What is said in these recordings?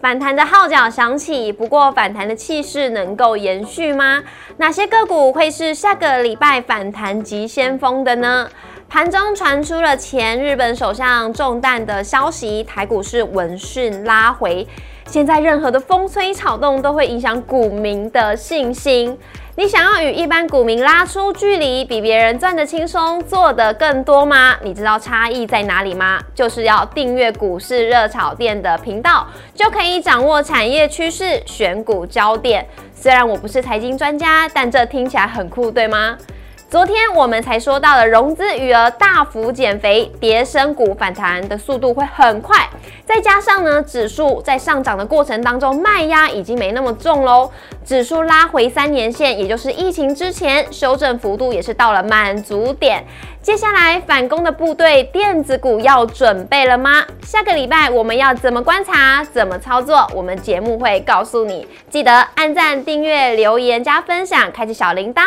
反弹的号角响起，不过反弹的气势能够延续吗？哪些个股会是下个礼拜反弹急先锋的呢？盘中传出了前日本首相中弹的消息，台股是闻讯拉回。现在任何的风吹草动都会影响股民的信心。你想要与一般股民拉出距离，比别人赚的轻松，做的更多吗？你知道差异在哪里吗？就是要订阅股市热炒店的频道，就可以掌握产业趋势、选股焦点。虽然我不是财经专家，但这听起来很酷，对吗？昨天我们才说到了融资余额大幅减肥，跌升股反弹的速度会很快，再加上呢，指数在上涨的过程当中卖压已经没那么重喽，指数拉回三年线，也就是疫情之前修正幅度也是到了满足点。接下来反攻的部队电子股要准备了吗？下个礼拜我们要怎么观察、怎么操作？我们节目会告诉你，记得按赞、订阅、留言、加分享，开启小铃铛。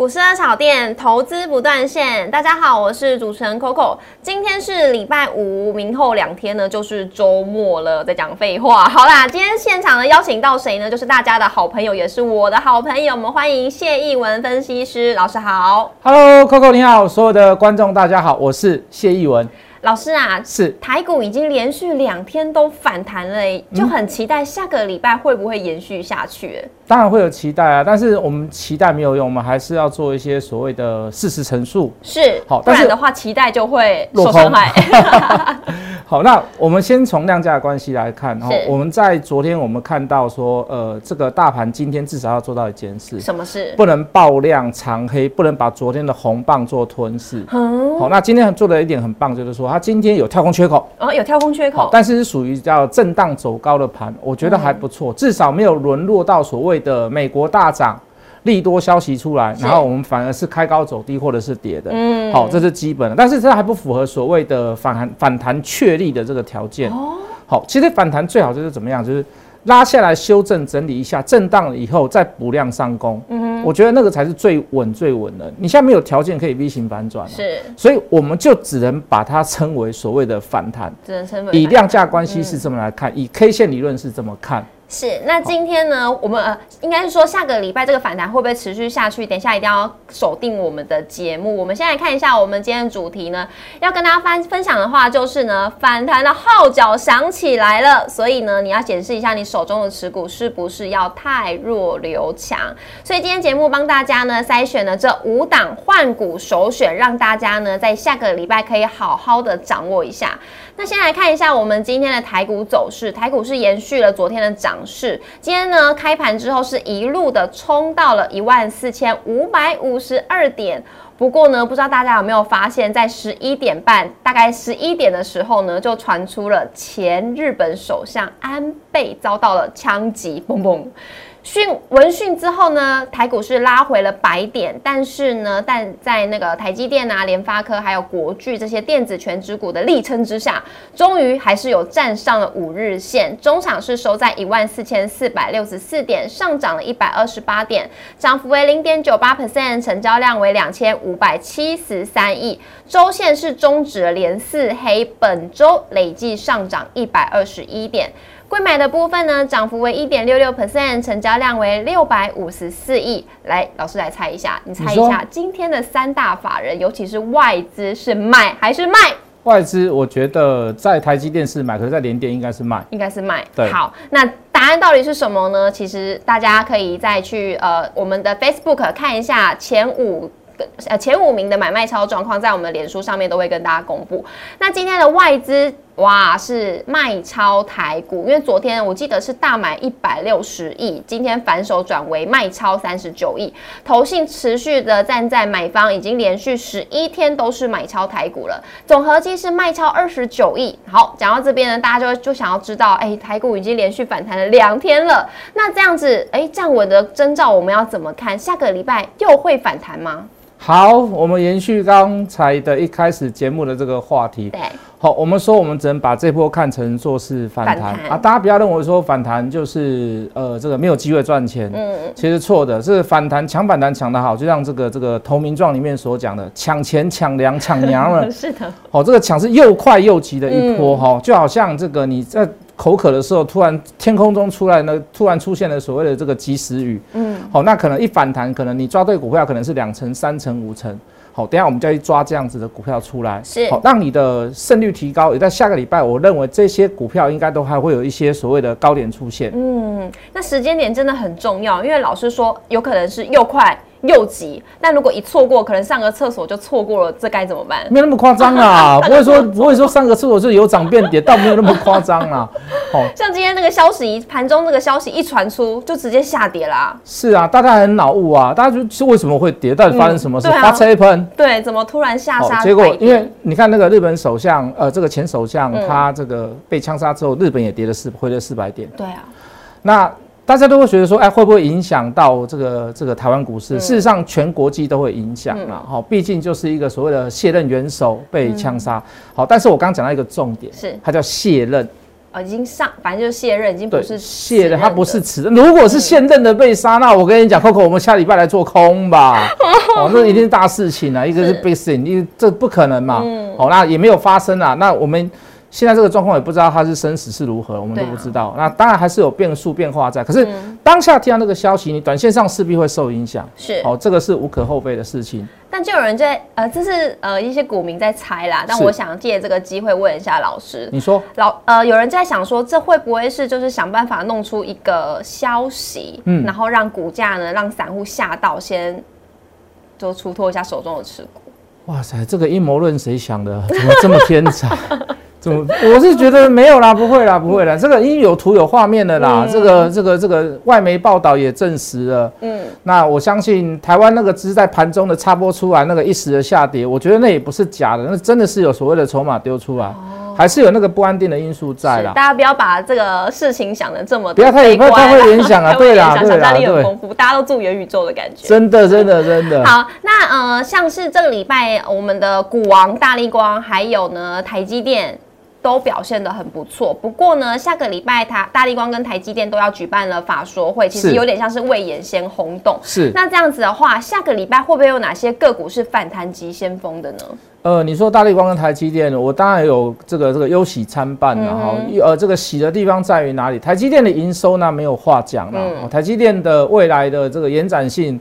股市的炒店投资不断线，大家好，我是主持人 Coco。今天是礼拜五，明后两天呢就是周末了。在讲废话，好啦，今天现场呢邀请到谁呢？就是大家的好朋友，也是我的好朋友。我们欢迎谢义文分析师老师好。Hello Coco 你好，所有的观众大家好，我是谢义文。老师啊，是台股已经连续两天都反弹了欸，就很期待下个礼拜会不会延续下去欸。当然会有期待啊，但是我们期待没有用，我们还是要做一些所谓的事实陈述。是，好不然的话期待就会落空受伤害。好，那我们先从量价关系来看，哈，我们在昨天我们看到说，呃，这个大盘今天至少要做到一件事，什么事？不能爆量长黑，不能把昨天的红棒做吞噬。嗯，好，那今天做的一点很棒，就是说它今天有跳空缺口，哦，有跳空缺口，，但是是属于叫震荡走高的盘，我觉得还不错，至少没有沦落到所谓的美国大涨。利多消息出来，然后我们反而是开高走低或者是跌的，嗯。好，这是基本的，但是这还不符合所谓的反弹反弹确立的这个条件。哦，好，其实反弹最好就是怎么样，就是拉下来修正整理一下，震荡了以后再补量上攻，嗯我觉得那个才是最稳最稳的。你现在没有条件可以 V 型反转、哼，，是，所以我们就只能把它称为所谓的反弹。只能称为以量价关系是这么来看，以 K 线理论是这么看。是。那今天呢，我们呃，应该是说下个礼拜这个反弹会不会持续下去？等一下一定要锁定我们的节目。我们先来看一下我们今天的主题呢，要跟大家分分享的话就是呢，反弹的号角响起来了，所以呢，你要检视一下你手中的持股是不是要太弱留强。所以今天节目帮大家呢筛选了这五档换股首选，让大家呢在下个礼拜可以好好的掌握一下。那先来看一下我们今天的台股走势，台股是延续了昨天的涨势，今天呢开盘之后是一路的冲到了一万四千五百五十二点。不过呢，不知道大家有没有发现，在十一点半，大概十一点的时候呢，就传出了前日本首相安倍遭到了枪击，嘣嘣。讯闻讯之后呢，台股是拉回了百点，但是呢，但在那个台积电啊、联发科还有国巨这些电子全指股的力撑之下，终于还是有站上了五日线，中场是收在一万四千四百六十四点，上涨了一百二十八点，涨幅为零点九八 percent，成交量为两千五百七十三亿，周线是终止了连四黑，本周累计上涨一百二十一点。贵买的部分呢，涨幅为一点六六 percent，成交量为六百五十四亿。来，老师来猜一下，你猜一下，今天的三大法人，尤其是外资是买还是卖？外资我觉得在台积电是买，可是在联电应该是卖。应该是卖。对好，那答案到底是什么呢？其实大家可以再去呃我们的 Facebook 看一下前五。呃，前五名的买卖超状况在我们的脸书上面都会跟大家公布。那今天的外资哇是卖超台股，因为昨天我记得是大买一百六十亿，今天反手转为卖超三十九亿，投信持续的站在买方，已经连续十一天都是买超台股了，总合计是卖超二十九亿。好，讲到这边呢，大家就就想要知道，哎，台股已经连续反弹了两天了，那这样子，哎，站稳的征兆我们要怎么看？下个礼拜又会反弹吗？好，我们延续刚才的一开始节目的这个话题。对，好，我们说我们只能把这波看成做是反弹。啊，大家不要认为说反弹就是呃这个没有机会赚钱，嗯，其实错的，是反弹抢反弹抢得好，就像这个这个投名状里面所讲的，抢钱抢粮抢娘了，是的，好，这个抢是又快又急的一波嗯。哈、就好像这个你在口渴的时候，突然天空中出来呢，突然出现了所谓的这个及时雨，嗯，好，那可能一反弹，可能你抓对股票，可能是两成、三成、五成。好，等一下我们就要去抓这样子的股票出来，是好，让你的胜率提高。也在下个礼拜，我认为这些股票应该都还会有一些所谓的高点出现。嗯，那时间点真的很重要，因为老师说有可能是又快又急，那如果一错过，可能上个厕所就错过了，这该怎么办？没有那么夸张啊，不会说不会说上个厕所就有涨变跌，倒没有那么夸张啊。哦，像今天那个消息，盘中那个消息一传出，就直接下跌啦。是啊，大家很恼怒啊，大家就是为什么会跌？到底发生什么事？发车喷。对，怎么突然下杀、哦结果因为你看那个日本首相，呃，这个前首相他这个被枪杀之后，日本也跌了四，回了四百点。对啊，那大家都会觉得说，哎，会不会影响到这个这个台湾股市？事实上，全国际都会影响啦。好、毕竟就是一个所谓的卸任元首被枪杀。好，但是我刚刚讲到一个重点，是它叫卸任。呃，已经上，反正就是卸任，已经不，是卸任，的，他不是辞任。如果是现任的被杀，那我跟你讲，Coco，我们下礼拜来做空吧。哦，那一定是大事情啊，一个是被死，一个这不可能嘛。嗯好，那也没有发生啊。那我们现在这个状况也不知道它是生死是如何，我们都不知道。那当然还是有变数变化在，可是嗯当下听到那个消息，你短线上势必会受影响。是。哦，这个是无可厚非的事情。但就有人在呃，这是呃一些股民在猜啦。但我想借这个机会问一下老师，你说，老呃，有人在想说，这会不会是就是想办法弄出一个消息，嗯然后让股价呢，让散户吓到，先就出脱一下手中的持股。哇塞，这个阴谋论谁想的？怎么这么天才？怎么？我是觉得没有啦，不会啦，不会啦。这个已经有图有画面的啦。这个这个这个外媒报道也证实了。嗯，那我相信台湾那个只是在盘中的插播出来那个一时的下跌，我觉得那也不是假的，那真的是有所谓的筹码丢出来，还是有那个不安定的因素在啦。大家不要把这个事情想的这么不要太不要太会联想啊 对啦对啦想象力很对丰富，大家都住元宇宙的感觉。真的真的真的。好，那呃，像是这个礼拜我们的股王大力光，还有呢台积电。都表现得很不错，不过呢，下个礼拜它大力光跟台积电都要举办了法说会，其实有点像是未演先轰动。是，那这样子的话，下个礼拜会不会有哪些个股是反弹急先锋的呢？呃，你说大力光跟台积电，我当然有这个这个忧喜参半嗯然后、呃，这个喜的地方在于哪里？台积电的营收呢没有话讲了、嗯哦台积电的未来的这个延展性。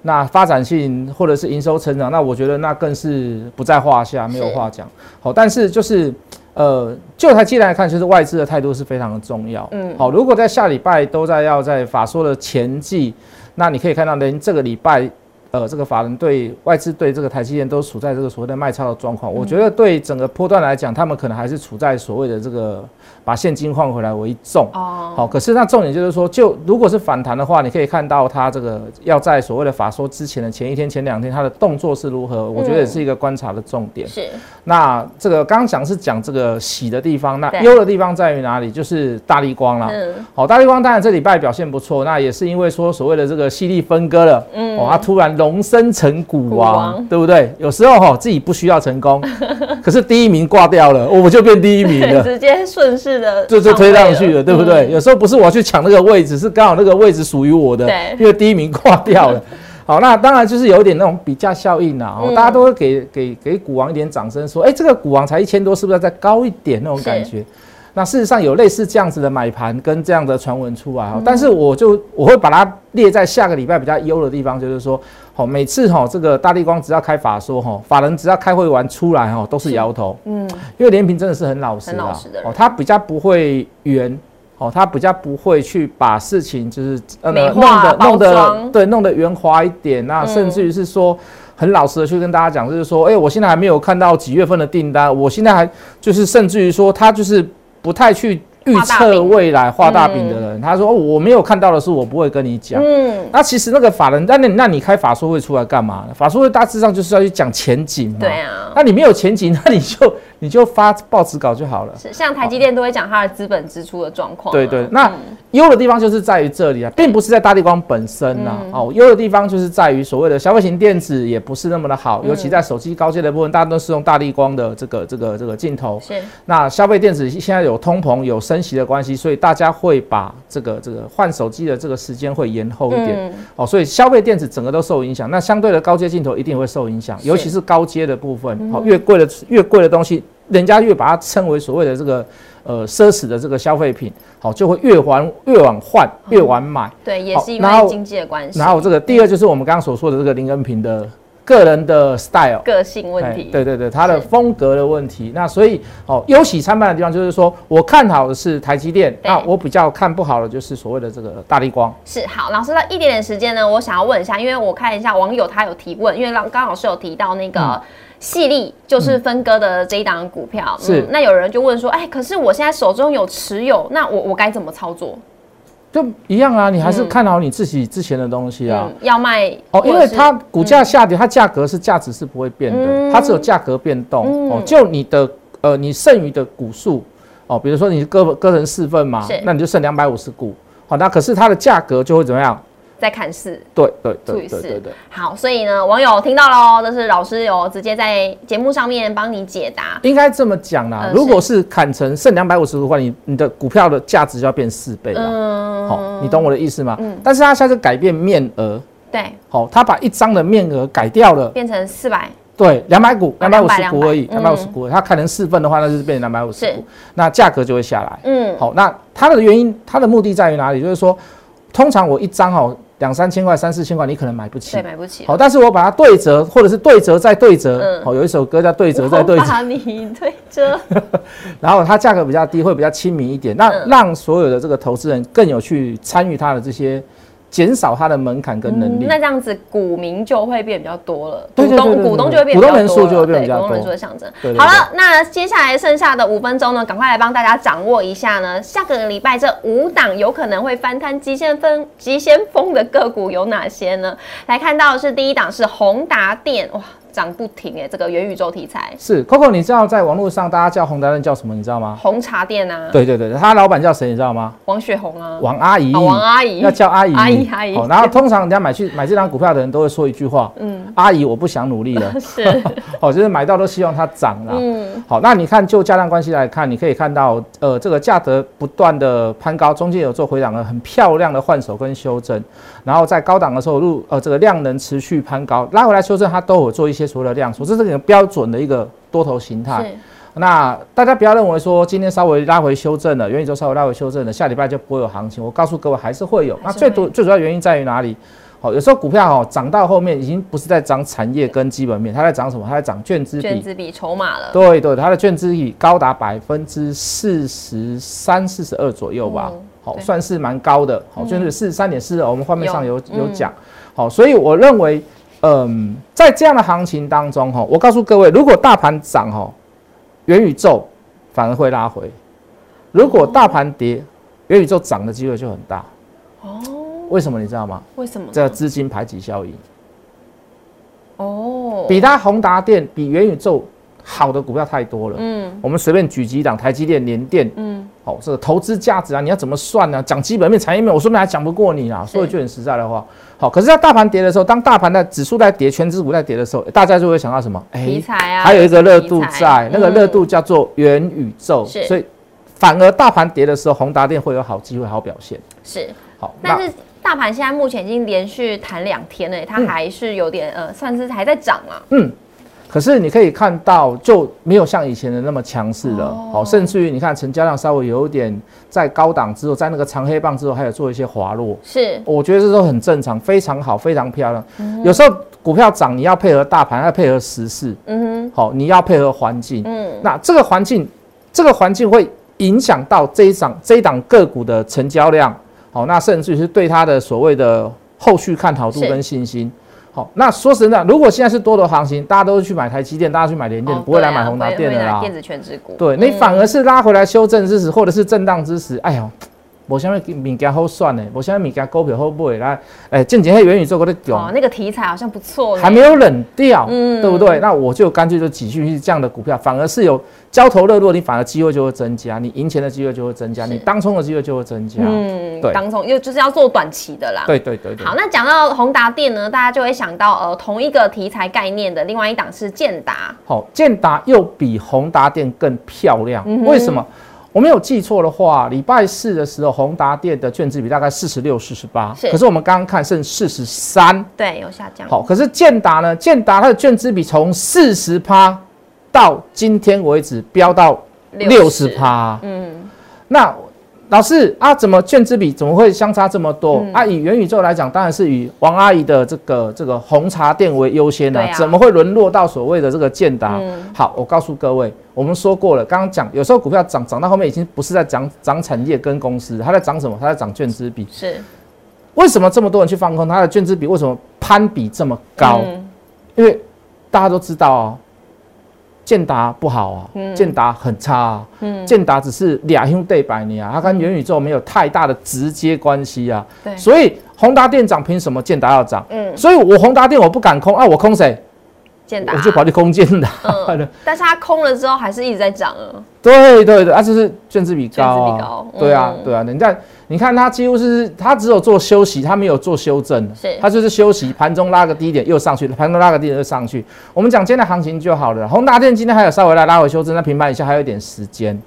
那发展性或者是营收成长，那我觉得那更是不在话下，没有是话讲。好，但是就是呃，就台积电来看，就是外资的态度是非常的重要。嗯好，如果在下礼拜都在要在法说的前季，那你可以看到，连这个礼拜呃，这个法人对外资对这个台积电都处在这个所谓的卖超的状况。我觉得对整个波段来讲，他们可能还是处在所谓的这个把现金换回来为重。哦，好，可是那重点就是说，就如果是反弹的话，你可以看到它这个要在所谓的法说之前的前一天、前两天，它的动作是如何，我觉得也是一个观察的重点。是那这个刚刚讲是讲这个喜的地方，那对忧的地方在于哪里？就是大力光啦。嗯好，大力光当然这礼拜表现不错，那也是因为说所谓的这个犀利分割了，嗯哦，它突然荣升成股股王，王对不对？有时候哈、自己不需要成功，可是第一名挂掉了，我就变第一名了。直接顺势的就就推上去了，对不对？嗯有时候不是我要去抢那个位置，是刚好那个位置属于我的，因为第一名挂掉了。好，那当然就是有一点那种比价效应啊，哦嗯大家都会给给给股王一点掌声，说，哎，这个股王才一千多，是不是要再高一点那种感觉？那事实上有类似这样子的买盘跟这样的传闻出来哈，但是我就我会把它列在下个礼拜比较优的地方，就是说，好，每次哈这个大力光只要开法说哈，法人只要开会完出来哈，都是摇头，嗯，因为连平真的是很老实很，老实的哦，他比较不会圆，哦，他比较不会去把事情就是呃弄化包得弄得装对弄得圆滑一点，那嗯。甚至于是说。很老实的去跟大家讲，就是说，哎、我现在还没有看到几月份的订单，我现在还就是甚至于说，他就是不太去预测未来画大饼的人，他说我没有看到的是我不会跟你讲。嗯，那其实那个法人，那那那你开法说会出来干嘛呢？法说会大致上就是要去讲前景嘛。对啊，那你没有前景，那你就。你就发报纸稿就好了。是，像台积电都会讲它的资本支出的状况。对对，那优的地方就是在于这里啊，并不是在大地光本身呐。哦，优的地方就是在于所谓的消费型电子也不是那么的好，尤其在手机高阶的部分，大家都是用大地光的这个这个这个镜头。是。那消费电子现在有通膨、有升息的关系，所以大家会把这个这个换手机的这个时间会延后一点。哦，所以消费电子整个都受影响。那相对的高阶镜头一定会受影响，尤其是高阶的部分。好，越贵的越贵的东西。人家越把它称为所谓的这个呃奢侈的这个消费品，好就会越晚越晚换越晚买，对，也是因为经济的关系。然后这个第二就是我们刚刚所说的这个林恩平的个人的 style 个性问题，对对对，他的风格的问题。那所以哦，忧喜参半的地方就是说我看好的是台积电，那我比较看不好的就是所谓的这个大力光。是好，老师那一点点时间呢，我想要问一下，因为我看一下网友他有提问，因为刚刚老师有提到那个。细粒就是分割的这一档股票，是那有人就问说，哎，可是我现在手中有持有，那我我该怎么操作？就一样啊，你还是看好你自己之前的东西啊。要卖哦，因为它股价下跌，它价格是价值是不会变的，它只有价格变动哦。就你的呃，你剩余的股数哦，比如说你割割成四份嘛，那你就剩两百五十股，好，那可是它的价格就会怎么样？在看市，对对对对对对。好，所以呢，网友听到喽，这是老师有直接在节目上面帮你解答。应该这么讲啦，如果是砍成剩两百五十的话，你你的股票的价值就要变四倍了。嗯，好，你懂我的意思吗？嗯。但是他现在改变面额，对，好，他把一张的面额改掉了，变成四百，对，两百股，两百五十股而已，两百五十股，他砍成四份的话，那就是变成两百五十股，那价格就会下来。嗯，好，那它的原因，它的目的在于哪里？就是说，通常我一张哦。两三千块、三四千块，你可能买不起。对，买不起。好，但是我把它对折，或者是对折再对折。嗯。好，有一首歌叫《对折再对折》。把你对折。然后它价格比较低，会比较亲民一点，那让所有的这个投资人更有去参与它的这些。减少它的门槛跟能力，那这样子股民就会变比较多了，股东股东就会变，股东人数就会变比较多，股东人数的象征。好了，那接下来剩下的五分钟呢，赶快来帮大家掌握一下呢，下个礼拜这五档有可能会翻摊极限风极先锋的个股有哪些呢？来看到的是第一档是宏达电，哇。涨不停哎，这个元宇宙题材是 Coco，你知道在网络上大家叫红达人叫什么？你知道吗？红茶店啊。对对对，他老板叫谁？你知道吗？王雪红啊。王阿姨。王阿姨。要叫阿姨。阿姨阿姨。然后通常人家买去买这张股票的人都会说一句话：嗯，阿姨，我不想努力了。是。好，就是买到都希望它涨了。嗯。好，那你看就价量关系来看，你可以看到，呃，这个价格不断的攀高，中间有做回档的很漂亮的换手跟修正，然后在高档的时候入呃这个量能持续攀高，拉回来修正，它都有做一些所谓的量缩，这是。标准的一个多头形态，那大家不要认为说今天稍微拉回修正了，元宇宙稍微拉回修正了，下礼拜就不会有行情。我告诉各位，还是会有。那最多最主要原因在于哪里？好，有时候股票哈涨到后面，已经不是在涨产业跟基本面，它在涨什么？它在涨券资比、券资比筹码了。对对，它的券资比高达百分之四十三、四十二左右吧。好，算是蛮高的。好，就是四十三点四，我们画面上有有讲。好，所以我认为。嗯，在这样的行情当中，哈，我告诉各位，如果大盘涨，哈，元宇宙反而会拉回；如果大盘跌，元宇宙涨的机会就很大。哦，为什么你知道吗？为什么？这资金排挤效应。哦，比它宏达电比元宇宙。好的股票太多了，嗯，我们随便举几档，台积电、联电，嗯，好，这个投资价值啊，你要怎么算呢？讲基本面、产业面，我说明还讲不过你啊。说一句很实在的话，好，可是，在大盘跌的时候，当大盘的指数在跌，全指股在跌的时候，大家就会想到什么？哎，题材啊，还有一个热度在，那个热度叫做元宇宙，所以反而大盘跌的时候，宏达电会有好机会、好表现。是，好，但是大盘现在目前已经连续弹两天了，它还是有点呃，算是还在涨啊。嗯。可是你可以看到，就没有像以前的那么强势了。好，甚至于你看成交量稍微有点在高档之后，在那个长黑棒之后，还有做一些滑落。是，我觉得这都很正常，非常好，非常漂亮。有时候股票涨，你要配合大盘，要配合时事。嗯哼。好，你要配合环境。嗯。那这个环境，这个环境会影响到这一档这一档个股的成交量。好，那甚至于是对它的所谓的后续看好度跟信心。好，那说实在，如果现在是多头行情，大家都是去买台积电，大家去买联电，不会来买宏达电的啦。电子全指股，对你反而是拉回来修正之时，或者是震荡之时，哎呦。我现在物件好算呢，我现在物件股票好买来，哎，近几天元宇宙我在讲，哦，那个题材好像不错，还没有冷掉，嗯，对不对？那我就干脆就继续去这样的股票，反而是有交投热络，你反而机会就会增加，你赢钱的机会就会增加，你当冲的机会就会增加，嗯，对，当冲又就是要做短期的啦，对对对。好，那讲到宏达电呢，大家就会想到呃同一个题材概念的另外一档是建达，好，建达又比宏达电更漂亮，为什么？我没有记错的话，礼拜四的时候，宏达电的券值比大概四十六、四十八，可是我们刚刚看剩四十三，对，有下降。好，可是建达呢？建达它的券值比从四十趴到今天为止飙到六十趴，嗯，那。老师啊，怎么券资比怎么会相差这么多啊？以元宇宙来讲，当然是以王阿姨的这个这个红茶店为优先的，怎么会沦落到所谓的这个建达？好，我告诉各位，我们说过了，刚刚讲有时候股票涨涨到后面已经不是在涨涨产业跟公司，它在涨什么？它在涨券资比。是，为什么这么多人去放空它的券资比？为什么攀比这么高？因为大家都知道哦。建达不好啊，建达很差啊，建达只是俩兄弟百年啊，它跟元宇宙没有太大的直接关系啊。对，所以宏达电涨，凭什么建达要涨？嗯，所以我宏达电我不敢空啊，我空谁？建达，我就跑去空建达。嗯，但是它空了之后还是一直在涨啊。对对对，啊，就是卷子比高啊。对啊对啊，你看。你看它几乎是，它只有做休息，它没有做修正，是它就是休息，盘中拉个低点又上去，盘中拉个低点又上去。我们讲今天的行情就好了。宏达电今天还有稍微来拉回修正，那平盘以下还有一点时间。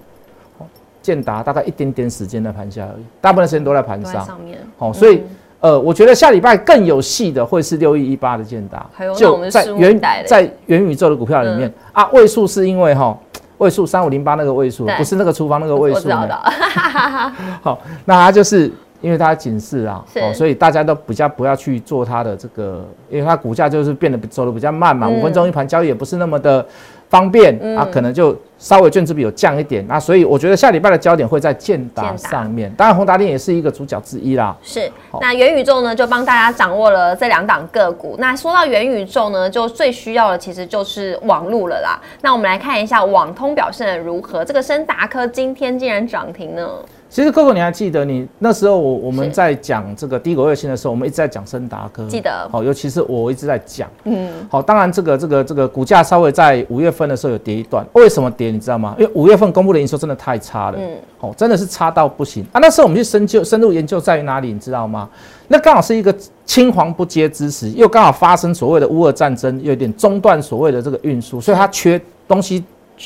建达大概一点点时间在盘下而已，大部分时间都在盘上。上面。好，所以呃，我觉得下礼拜更有戏的会是六一一八的建达，就在元在元宇宙的股票里面啊，位数是因为哈。位数三五零八那个位数，不是那个厨房那个位数。好，那它就是因为它警示啊，哦，所以大家都比较不要去做它的这个，因为它股价就是变得走的比较慢嘛，五分钟一盘交易也不是那么的。方便啊，可能就稍微卷资比有降一点，那所以我觉得下礼拜的焦点会在建达上面，当然宏达电也是一个主角之一啦。是，那元宇宙呢，就帮大家掌握了这两档个股。那说到元宇宙呢，就最需要的其实就是网路了啦。那我们来看一下网通表现的如何，这个深达科今天竟然涨停呢？其实哥哥，你还记得你那时候我我们在讲这个低轨卫星的时候，我们一直在讲森达科，记得好，尤其是我一直在讲，嗯，好，当然这个这个这个股价稍微在五月份的时候有跌一段，为什么跌？你知道吗？因为五月份公布的营收真的太差了，嗯，哦，真的是差到不行啊！那时候我们去深究深入研究在于哪里？你知道吗？那刚好是一个青黄不接之时，又刚好发生所谓的乌俄战争，有点中断所谓的这个运输，所以它缺东西。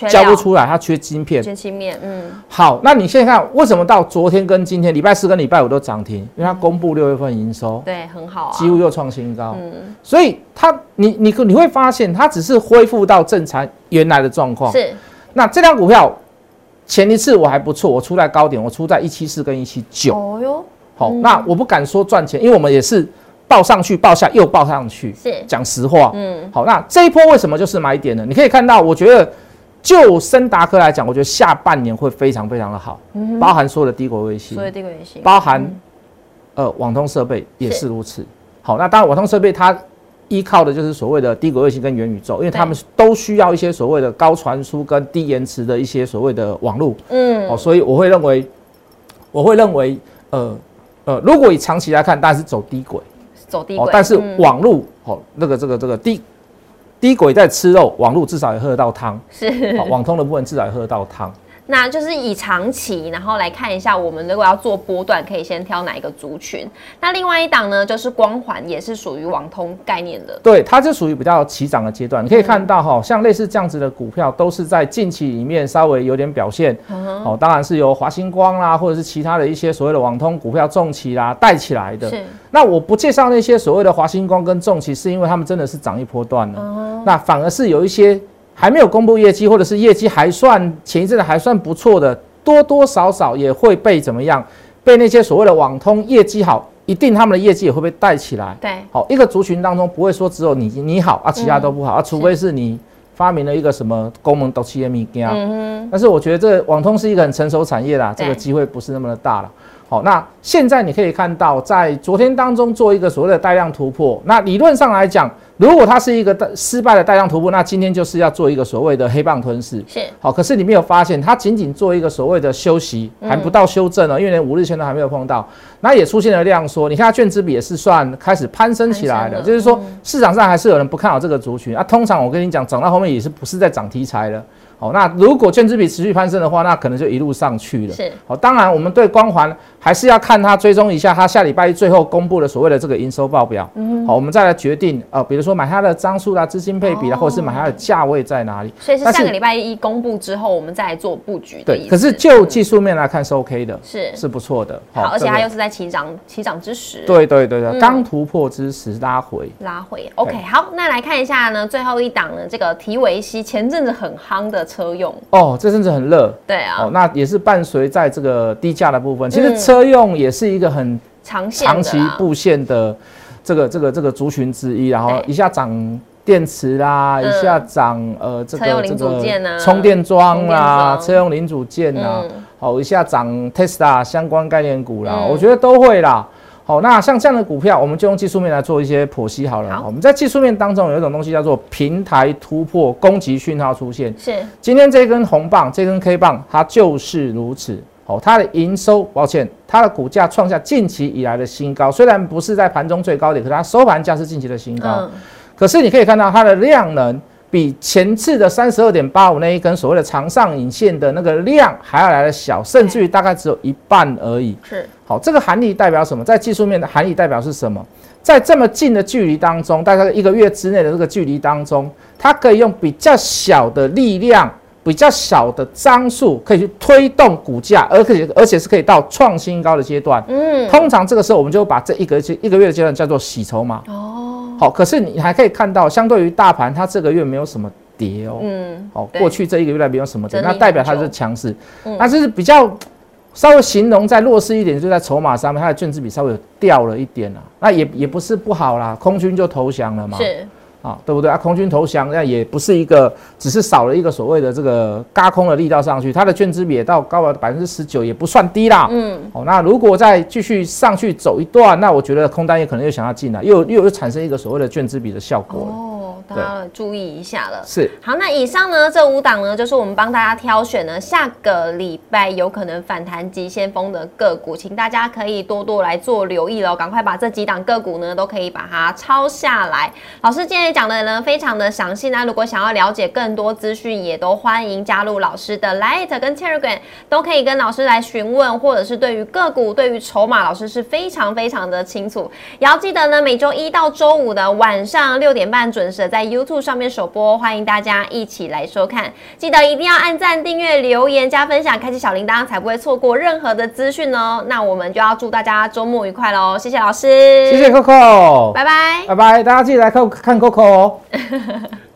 交不出来，它缺晶片。缺晶片，嗯。好，那你现在看，为什么到昨天跟今天，礼拜四跟礼拜五都涨停？因为它公布六月份营收，对，很好，几乎又创新高。嗯。所以它，你你你会发现，它只是恢复到正常原来的状况。是。那这张股票前一次我还不错，我出在高点，我出在一七四跟一七九。哦哟。好，那我不敢说赚钱，因为我们也是报上去，报下又报上去。是。讲实话，嗯。好，那这一波为什么就是买点呢？你可以看到，我觉得。就森达科来讲，我觉得下半年会非常非常的好，包含所有的低轨卫星，所有低轨卫星，包含呃网通设备也是如此。好，那当然网通设备它依靠的就是所谓的低轨卫星跟元宇宙，因为他们都需要一些所谓的高传输跟低延迟的一些所谓的网络。嗯，哦，所以我会认为，我会认为，呃呃，如果以长期来看，当然是走低轨，走低轨，但是网络哦，那个这个这个低。低轨在吃肉，网络至少也喝得到汤。是，网通的部分至少也喝得到汤。那就是以长期，然后来看一下，我们如果要做波段，可以先挑哪一个族群？那另外一档呢，就是光环，也是属于网通概念的。对，它就属于比较起涨的阶段。你可以看到哈，像类似这样子的股票，都是在近期里面稍微有点表现。哦，当然是由华星光啦，或者是其他的一些所谓的网通股票重起啦带起来的。是。那我不介绍那些所谓的华星光跟重起，是因为他们真的是涨一波段了。那反而是有一些。还没有公布业绩，或者是业绩还算前一阵子还算不错的，多多少少也会被怎么样？被那些所谓的网通业绩好，一定他们的业绩也会被带起来。对，好，一个族群当中不会说只有你你好啊，其他都不好啊，除非是你发明了一个什么功能都企业米件。嗯但是我觉得这网通是一个很成熟产业啦，这个机会不是那么的大了。好，那现在你可以看到，在昨天当中做一个所谓的带量突破。那理论上来讲，如果它是一个失败的带量突破，那今天就是要做一个所谓的黑棒吞噬。是。好，可是你没有发现，它仅仅做一个所谓的休息，还不到修正呢，因为连五日线都还没有碰到。那也出现了量缩，你看它券资比也是算开始攀升起来的，就是说市场上还是有人不看好这个族群啊。通常我跟你讲，涨到后面也是不是在涨题材了。好，那如果券资比持续攀升的话，那可能就一路上去了。是，哦，当然我们对光环还是要看它追踪一下，它下礼拜一最后公布的所谓的这个营收报表。嗯，好，我们再来决定呃，比如说买它的张数啦、资金配比啦，或者是买它的价位在哪里。所以是下个礼拜一公布之后，我们再来做布局的对，可是就技术面来看是 OK 的，是是不错的。好，而且它又是在起涨起涨之时。对对对对，刚突破之时拉回拉回。OK，好，那来看一下呢，最后一档呢，这个提维西前阵子很夯的车用。哦。哦，这阵子很热，对啊，哦，那也是伴随在这个低价的部分。其实车用也是一个很长长期布线的这个这个这个族群之一，然后一下涨电池啦，一下涨呃这个这个充电桩啦，车用零组件啦，好一下涨 Tesla 相关概念股啦，我觉得都会啦。好，那像这样的股票，我们就用技术面来做一些剖析好了。我们在技术面当中有一种东西叫做平台突破攻击讯号出现。是，今天这根红棒，这根 K 棒，它就是如此。好，它的营收，抱歉，它的股价创下近期以来的新高，虽然不是在盘中最高点，可是它收盘价是近期的新高。嗯。可是你可以看到它的量能。比前次的三十二点八五那一根所谓的长上影线的那个量还要来的小，甚至于大概只有一半而已。是，好，这个含义代表什么？在技术面的含义代表是什么？在这么近的距离当中，大概一个月之内的这个距离当中，它可以用比较小的力量、比较小的张数，可以去推动股价，而且而且是可以到创新高的阶段。嗯，通常这个时候我们就把这一个一个月的阶段叫做洗筹码。哦。好，可是你还可以看到，相对于大盘，它这个月没有什么跌哦。嗯。好，过去这一个月来没有什么跌，那代表它是强势。嗯。那这是比较稍微形容再弱势一点，就在筹码上面，它的卷子比稍微掉了一点啊。那也也不是不好啦，空军就投降了嘛。是。啊，对不对啊？空军投降，那也不是一个，只是少了一个所谓的这个嘎空的力道上去，它的券资比也到高了百分之十九，也不算低啦。嗯，哦，那如果再继续上去走一段，那我觉得空单也可能又想要进来，又又又产生一个所谓的券资比的效果了。大家注意一下了，是好。那以上呢，这五档呢，就是我们帮大家挑选呢，下个礼拜有可能反弹急先锋的个股，请大家可以多多来做留意喽。赶快把这几档个股呢，都可以把它抄下来。老师今天讲的呢，非常的详细。那如果想要了解更多资讯，也都欢迎加入老师的 Light 跟 Telegram，都可以跟老师来询问，或者是对于个股、对于筹码，老师是非常非常的清楚。也要记得呢，每周一到周五的晚上六点半准时。在 YouTube 上面首播，欢迎大家一起来收看。记得一定要按赞、订阅、留言、加分享，开启小铃铛，才不会错过任何的资讯哦。那我们就要祝大家周末愉快喽！谢谢老师，谢谢 Coco，拜拜，拜拜，大家记得来看看 Coco 哦。